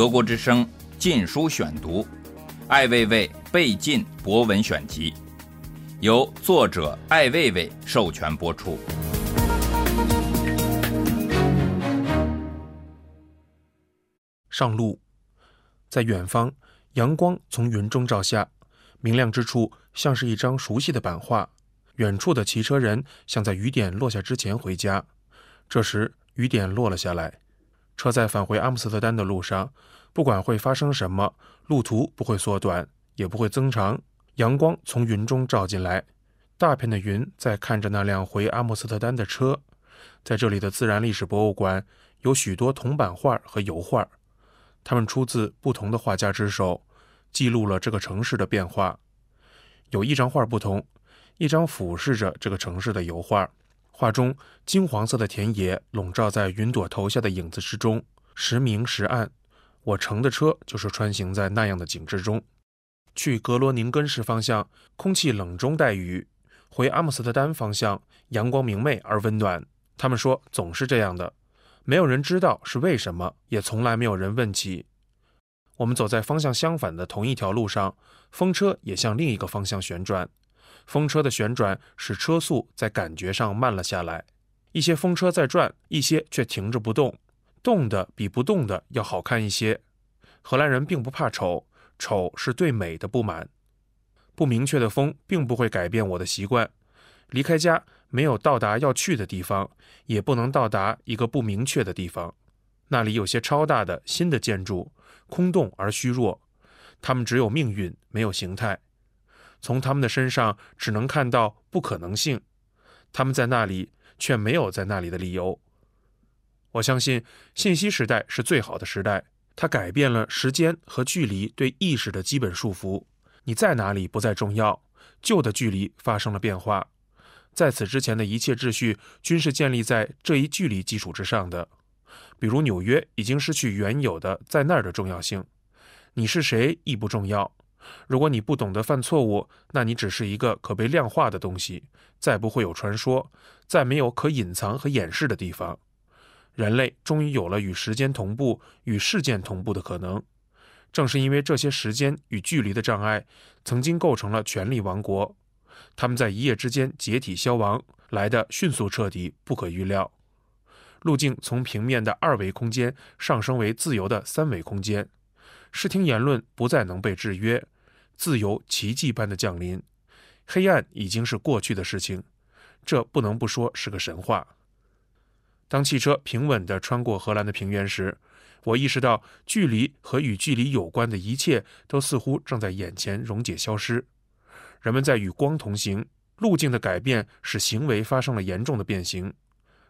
德国之声《禁书选读》，艾未未被禁博文选集，由作者艾未未授权播出。上路，在远方，阳光从云中照下，明亮之处像是一张熟悉的版画。远处的骑车人想在雨点落下之前回家。这时，雨点落了下来。车在返回阿姆斯特丹的路上，不管会发生什么，路途不会缩短，也不会增长。阳光从云中照进来，大片的云在看着那辆回阿姆斯特丹的车。在这里的自然历史博物馆有许多铜版画和油画，它们出自不同的画家之手，记录了这个城市的变化。有一张画不同，一张俯视着这个城市的油画。画中金黄色的田野笼罩在云朵投下的影子之中，时明时暗。我乘的车就是穿行在那样的景致中。去格罗宁根市方向，空气冷中带雨；回阿姆斯特丹方向，阳光明媚而温暖。他们说总是这样的，没有人知道是为什么，也从来没有人问起。我们走在方向相反的同一条路上，风车也向另一个方向旋转。风车的旋转使车速在感觉上慢了下来。一些风车在转，一些却停着不动，动的比不动的要好看一些。荷兰人并不怕丑，丑是对美的不满。不明确的风并不会改变我的习惯。离开家没有到达要去的地方，也不能到达一个不明确的地方。那里有些超大的新的建筑，空洞而虚弱，它们只有命运，没有形态。从他们的身上只能看到不可能性，他们在那里却没有在那里的理由。我相信信息时代是最好的时代，它改变了时间和距离对意识的基本束缚。你在哪里不再重要，旧的距离发生了变化。在此之前的一切秩序均是建立在这一距离基础之上的，比如纽约已经失去原有的在那儿的重要性。你是谁亦不重要。如果你不懂得犯错误，那你只是一个可被量化的东西，再不会有传说，再没有可隐藏和掩饰的地方。人类终于有了与时间同步、与事件同步的可能。正是因为这些时间与距离的障碍，曾经构成了权力王国。他们在一夜之间解体消亡，来的迅速彻底，不可预料。路径从平面的二维空间上升为自由的三维空间。视听言论不再能被制约，自由奇迹般的降临，黑暗已经是过去的事情，这不能不说是个神话。当汽车平稳地穿过荷兰的平原时，我意识到距离和与距离有关的一切都似乎正在眼前溶解消失。人们在与光同行，路径的改变使行为发生了严重的变形。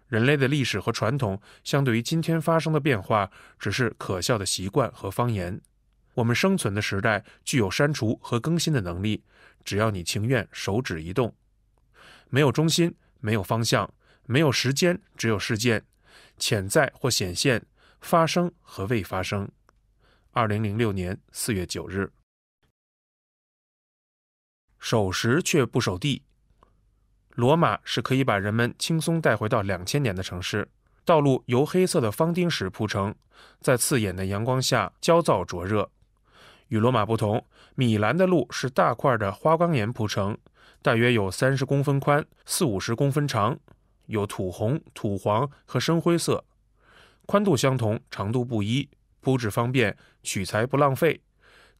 人类的历史和传统相对于今天发生的变化，只是可笑的习惯和方言。我们生存的时代具有删除和更新的能力，只要你情愿手指一动。没有中心，没有方向，没有时间，只有事件，潜在或显现，发生和未发生。二零零六年四月九日，守时却不守地。罗马是可以把人们轻松带回到两千年的城市，道路由黑色的方钉石铺成，在刺眼的阳光下焦躁灼热。与罗马不同，米兰的路是大块的花岗岩铺成，大约有三十公分宽，四五十公分长，有土红、土黄和深灰色，宽度相同，长度不一，铺置方便，取材不浪费。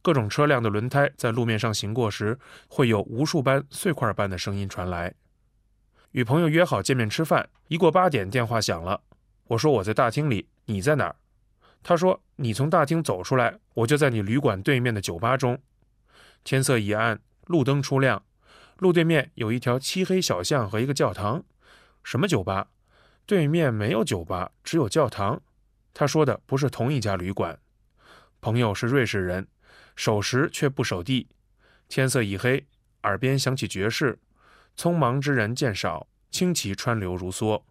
各种车辆的轮胎在路面上行过时，会有无数般碎块般的声音传来。与朋友约好见面吃饭，一过八点，电话响了。我说我在大厅里，你在哪儿？他说：“你从大厅走出来，我就在你旅馆对面的酒吧中。天色已暗，路灯初亮，路对面有一条漆黑小巷和一个教堂。什么酒吧？对面没有酒吧，只有教堂。”他说的不是同一家旅馆。朋友是瑞士人，守时却不守地。天色已黑，耳边响起爵士，匆忙之人渐少，轻骑川流如梭。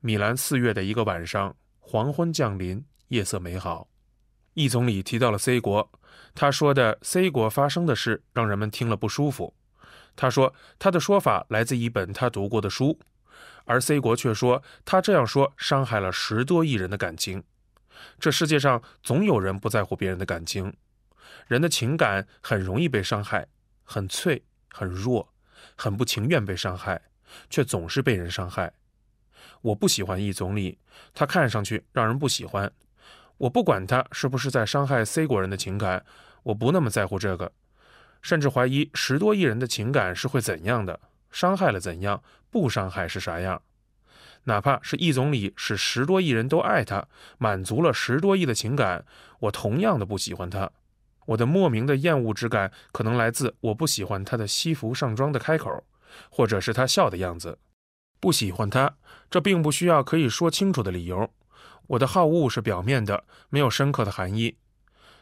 米兰四月的一个晚上，黄昏降临。夜色美好，易总理提到了 C 国，他说的 C 国发生的事让人们听了不舒服。他说他的说法来自一本他读过的书，而 C 国却说他这样说伤害了十多亿人的感情。这世界上总有人不在乎别人的感情，人的情感很容易被伤害，很脆，很弱，很不情愿被伤害，却总是被人伤害。我不喜欢易总理，他看上去让人不喜欢。我不管他是不是在伤害 C 国人的情感，我不那么在乎这个，甚至怀疑十多亿人的情感是会怎样的，伤害了怎样，不伤害是啥样。哪怕是易总理使十多亿人都爱他，满足了十多亿的情感，我同样的不喜欢他。我的莫名的厌恶之感，可能来自我不喜欢他的西服上装的开口，或者是他笑的样子。不喜欢他，这并不需要可以说清楚的理由。我的好恶是表面的，没有深刻的含义。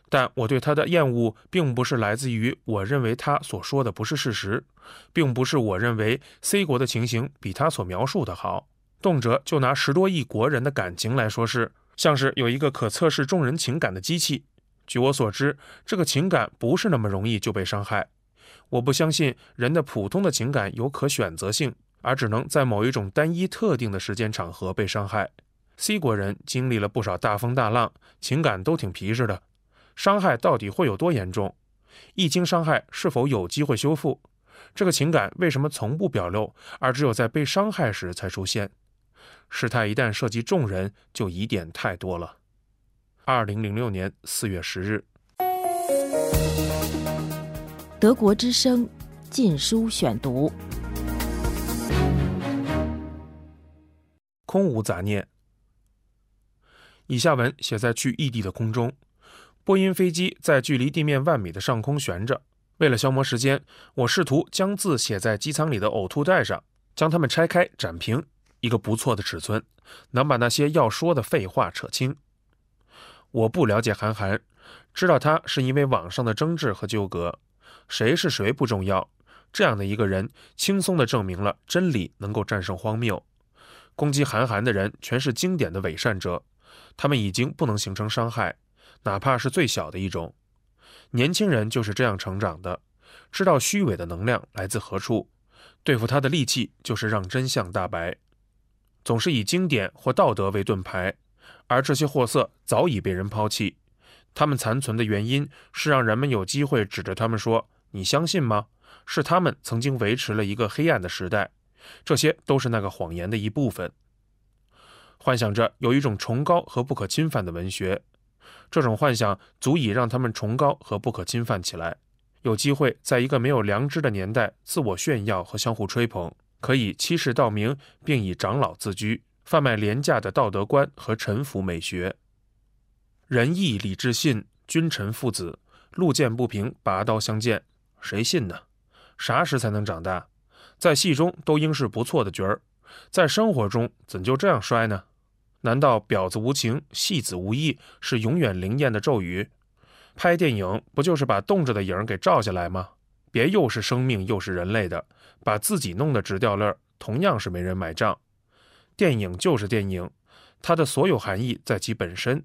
但我对他的厌恶，并不是来自于我认为他所说的不是事实，并不是我认为 C 国的情形比他所描述的好。动辄就拿十多亿国人的感情来说事，像是有一个可测试众人情感的机器。据我所知，这个情感不是那么容易就被伤害。我不相信人的普通的情感有可选择性，而只能在某一种单一特定的时间场合被伤害。C 国人经历了不少大风大浪，情感都挺皮实的。伤害到底会有多严重？一经伤害，是否有机会修复？这个情感为什么从不表露，而只有在被伤害时才出现？事态一旦涉及众人，就疑点太多了。二零零六年四月十日，德国之声《禁书选读》，空无杂念。以下文写在去异地的空中，波音飞机在距离地面万米的上空悬着。为了消磨时间，我试图将字写在机舱里的呕吐袋上，将它们拆开展平。一个不错的尺寸，能把那些要说的废话扯清。我不了解韩寒，知道他是因为网上的争执和纠葛，谁是谁不重要。这样的一个人，轻松地证明了真理能够战胜荒谬。攻击韩寒的人，全是经典的伪善者，他们已经不能形成伤害，哪怕是最小的一种。年轻人就是这样成长的，知道虚伪的能量来自何处，对付他的利器就是让真相大白。总是以经典或道德为盾牌，而这些货色早已被人抛弃。他们残存的原因是让人们有机会指着他们说：“你相信吗？”是他们曾经维持了一个黑暗的时代。这些都是那个谎言的一部分。幻想着有一种崇高和不可侵犯的文学，这种幻想足以让他们崇高和不可侵犯起来，有机会在一个没有良知的年代自我炫耀和相互吹捧。可以欺世盗名，并以长老自居，贩卖廉价的道德观和臣服美学。仁义礼智信，君臣父子，路见不平拔刀相见，谁信呢？啥时才能长大？在戏中都应是不错的角儿，在生活中怎就这样衰呢？难道婊子无情，戏子无义是永远灵验的咒语？拍电影不就是把冻着的影给照下来吗？别又是生命又是人类的。把自己弄得直掉泪儿，同样是没人买账。电影就是电影，它的所有含义在其本身。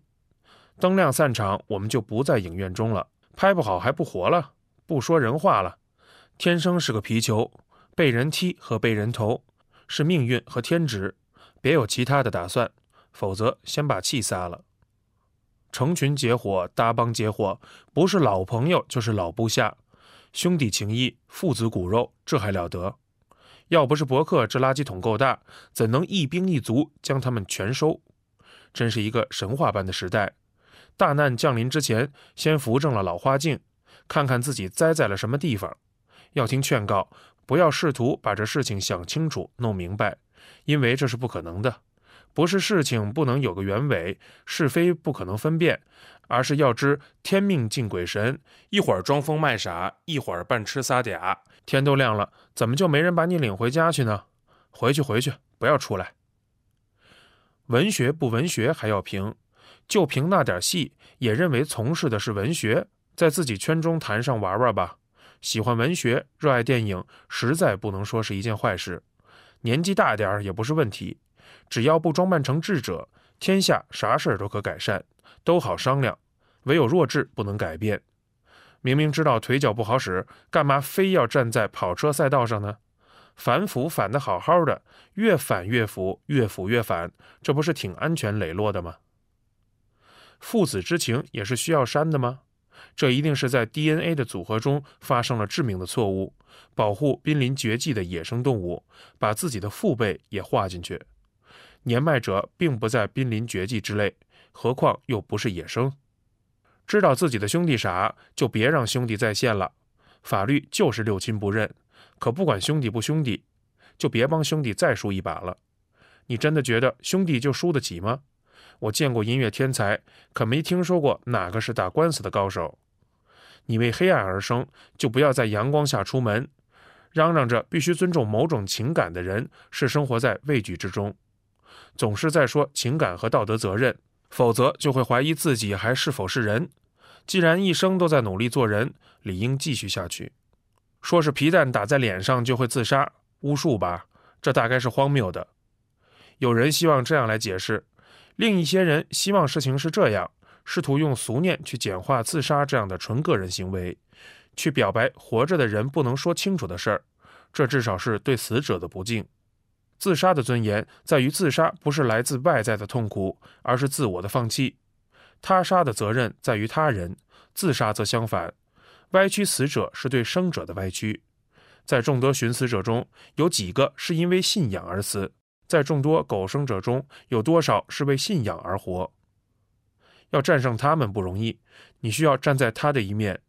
灯亮散场，我们就不在影院中了。拍不好还不活了，不说人话了。天生是个皮球，被人踢和被人投是命运和天职，别有其他的打算，否则先把气撒了。成群结伙，搭帮结伙，不是老朋友就是老部下。兄弟情谊，父子骨肉，这还了得？要不是伯克这垃圾桶够大，怎能一兵一卒将他们全收？真是一个神话般的时代。大难降临之前，先扶正了老花镜，看看自己栽在了什么地方。要听劝告，不要试图把这事情想清楚、弄明白，因为这是不可能的。不是事情不能有个原委，是非不可能分辨。而是要知天命敬鬼神，一会儿装疯卖傻，一会儿扮痴撒嗲。天都亮了，怎么就没人把你领回家去呢？回去，回去，不要出来。文学不文学还要评，就凭那点戏，也认为从事的是文学，在自己圈中谈上玩玩吧。喜欢文学，热爱电影，实在不能说是一件坏事。年纪大点儿也不是问题，只要不装扮成智者，天下啥事儿都可改善。都好商量，唯有弱智不能改变。明明知道腿脚不好使，干嘛非要站在跑车赛道上呢？反腐反的好好的，越反越腐，越腐越反，这不是挺安全磊落的吗？父子之情也是需要删的吗？这一定是在 DNA 的组合中发生了致命的错误。保护濒临绝迹的野生动物，把自己的父辈也划进去。年迈者并不在濒临绝迹之类，何况又不是野生。知道自己的兄弟傻，就别让兄弟再现了。法律就是六亲不认，可不管兄弟不兄弟，就别帮兄弟再输一把了。你真的觉得兄弟就输得起吗？我见过音乐天才，可没听说过哪个是打官司的高手。你为黑暗而生，就不要在阳光下出门。嚷嚷着必须尊重某种情感的人，是生活在畏惧之中，总是在说情感和道德责任，否则就会怀疑自己还是否是人。既然一生都在努力做人，理应继续下去。说是皮蛋打在脸上就会自杀，巫术吧？这大概是荒谬的。有人希望这样来解释，另一些人希望事情是这样，试图用俗念去简化自杀这样的纯个人行为。去表白活着的人不能说清楚的事儿，这至少是对死者的不敬。自杀的尊严在于自杀不是来自外在的痛苦，而是自我的放弃；他杀的责任在于他人，自杀则相反。歪曲死者是对生者的歪曲。在众多寻死者中，有几个是因为信仰而死？在众多苟生者中，有多少是为信仰而活？要战胜他们不容易，你需要站在他的一面。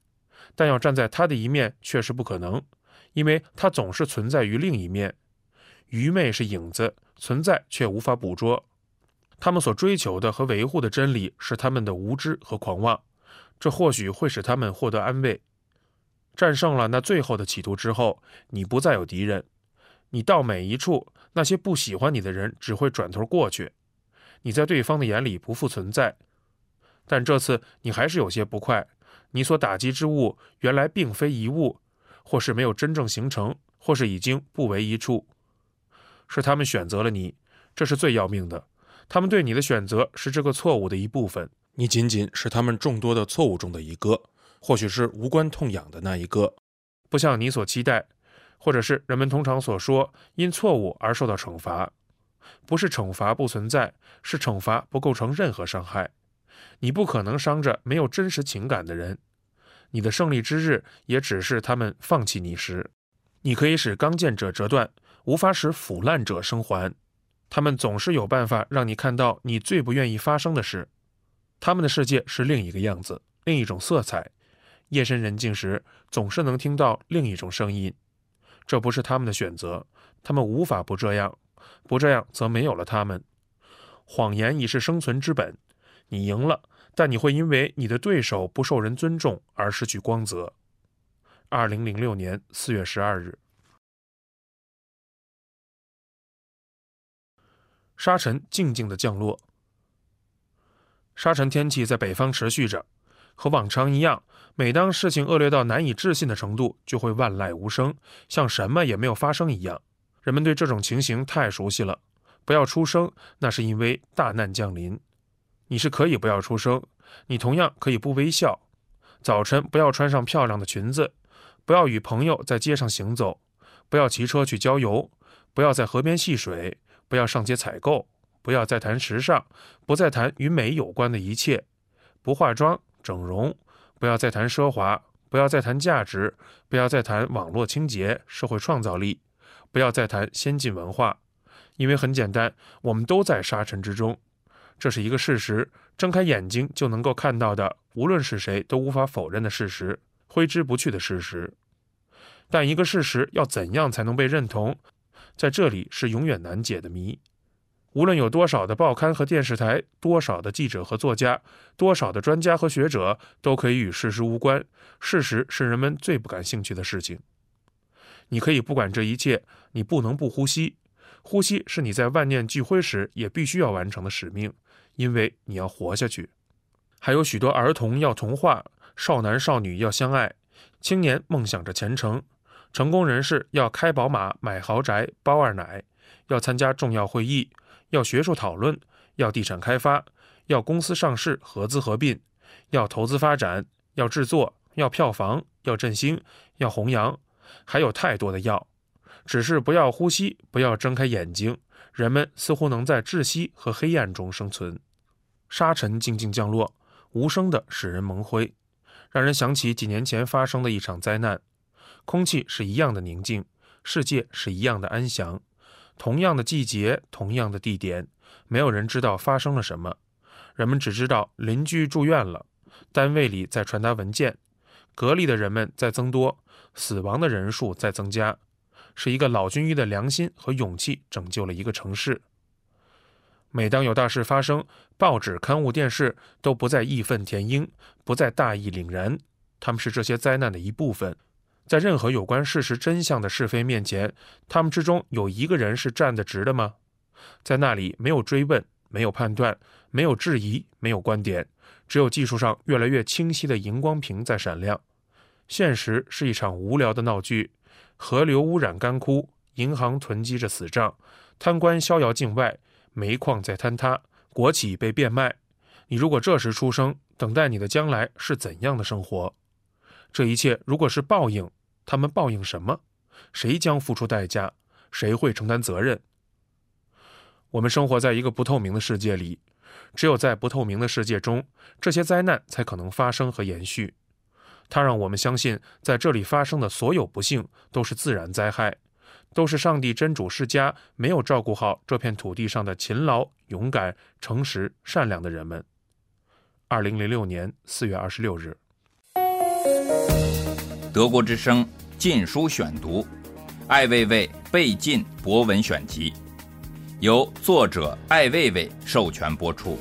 但要站在他的一面确实不可能，因为他总是存在于另一面。愚昧是影子，存在却无法捕捉。他们所追求的和维护的真理是他们的无知和狂妄，这或许会使他们获得安慰。战胜了那最后的企图之后，你不再有敌人。你到每一处，那些不喜欢你的人只会转头过去。你在对方的眼里不复存在。但这次你还是有些不快。你所打击之物原来并非一物，或是没有真正形成，或是已经不为一处，是他们选择了你，这是最要命的。他们对你的选择是这个错误的一部分，你仅仅是他们众多的错误中的一个，或许是无关痛痒的那一个，不像你所期待，或者是人们通常所说因错误而受到惩罚，不是惩罚不存在，是惩罚不构成任何伤害。你不可能伤着没有真实情感的人，你的胜利之日也只是他们放弃你时。你可以使刚健者折断，无法使腐烂者生还。他们总是有办法让你看到你最不愿意发生的事。他们的世界是另一个样子，另一种色彩。夜深人静时，总是能听到另一种声音。这不是他们的选择，他们无法不这样，不这样则没有了他们。谎言已是生存之本。你赢了，但你会因为你的对手不受人尊重而失去光泽。二零零六年四月十二日，沙尘静静的降落。沙尘天气在北方持续着，和往常一样，每当事情恶劣到难以置信的程度，就会万籁无声，像什么也没有发生一样。人们对这种情形太熟悉了，不要出声，那是因为大难降临。你是可以不要出声，你同样可以不微笑。早晨不要穿上漂亮的裙子，不要与朋友在街上行走，不要骑车去郊游，不要在河边戏水，不要上街采购，不要再谈时尚，不再谈与美有关的一切，不化妆整容，不要再谈奢华，不要再谈价值，不要再谈网络清洁、社会创造力，不要再谈先进文化，因为很简单，我们都在沙尘之中。这是一个事实，睁开眼睛就能够看到的，无论是谁都无法否认的事实，挥之不去的事实。但一个事实要怎样才能被认同，在这里是永远难解的谜。无论有多少的报刊和电视台，多少的记者和作家，多少的专家和学者，都可以与事实无关。事实是人们最不感兴趣的事情。你可以不管这一切，你不能不呼吸。呼吸是你在万念俱灰时也必须要完成的使命。因为你要活下去，还有许多儿童要童话，少男少女要相爱，青年梦想着前程，成功人士要开宝马、买豪宅、包二奶，要参加重要会议，要学术讨论，要地产开发，要公司上市、合资合并，要投资发展，要制作，要票房，要振兴，要弘扬，还有太多的要，只是不要呼吸，不要睁开眼睛，人们似乎能在窒息和黑暗中生存。沙尘静静降落，无声的使人蒙灰，让人想起几年前发生的一场灾难。空气是一样的宁静，世界是一样的安详。同样的季节，同样的地点，没有人知道发生了什么。人们只知道邻居住院了，单位里在传达文件，隔离的人们在增多，死亡的人数在增加。是一个老军医的良心和勇气拯救了一个城市。每当有大事发生，报纸、刊物、电视都不再义愤填膺，不再大义凛然，他们是这些灾难的一部分。在任何有关事实真相的是非面前，他们之中有一个人是站得直的吗？在那里，没有追问，没有判断，没有质疑，没有观点，只有技术上越来越清晰的荧光屏在闪亮。现实是一场无聊的闹剧，河流污染干枯，银行囤积着死账，贪官逍遥境外，煤矿在坍塌，国企被变卖。你如果这时出生，等待你的将来是怎样的生活？这一切如果是报应，他们报应什么？谁将付出代价？谁会承担责任？我们生活在一个不透明的世界里，只有在不透明的世界中，这些灾难才可能发生和延续。它让我们相信，在这里发生的所有不幸都是自然灾害，都是上帝真主施加没有照顾好这片土地上的勤劳、勇敢、诚实、善良的人们。二零零六年四月二十六日。德国之声《禁书选读》，艾未未被禁博文选集，由作者艾未未授权播出。